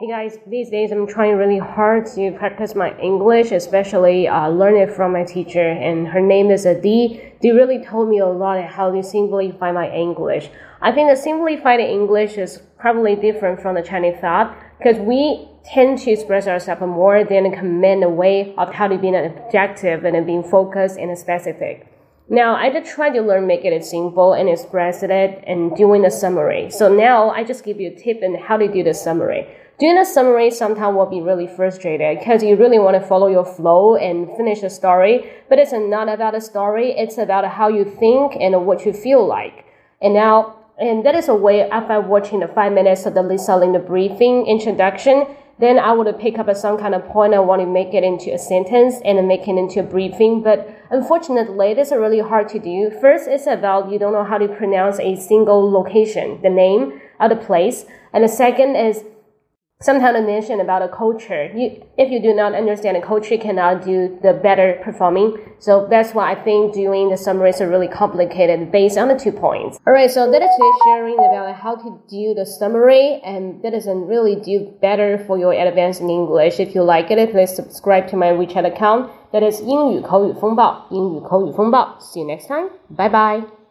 Hey guys, these days I'm trying really hard to practice my English, especially uh, learn it from my teacher, and her name is Adi. Dee really told me a lot how to simplify my English. I think the simplified English is probably different from the Chinese thought because we tend to express ourselves more than command a way of how to be an objective and being focused and specific. Now I just try to learn make it simple and express it and doing the summary. So now I just give you a tip on how to do the summary. Doing a summary sometimes will be really frustrated because you really want to follow your flow and finish a story, but it's not about the story, it's about how you think and what you feel like. And now, and that is a way after watching the five minutes of the Lisa Lin the briefing introduction, then I would pick up some kind of point I want to make it into a sentence and make it into a briefing. But unfortunately, this is really hard to do. First, it's about you don't know how to pronounce a single location, the name of the place. And the second is sometimes I mention about a culture. You, if you do not understand a culture, you cannot do the better performing. So that's why I think doing the summaries are really complicated based on the two points. Alright, so that is really sharing about how to do the summary and that doesn't really do better for your advanced in English. If you like it, please subscribe to my WeChat account. That is 英语口语风暴，英语口语风暴. See you next time. Bye bye.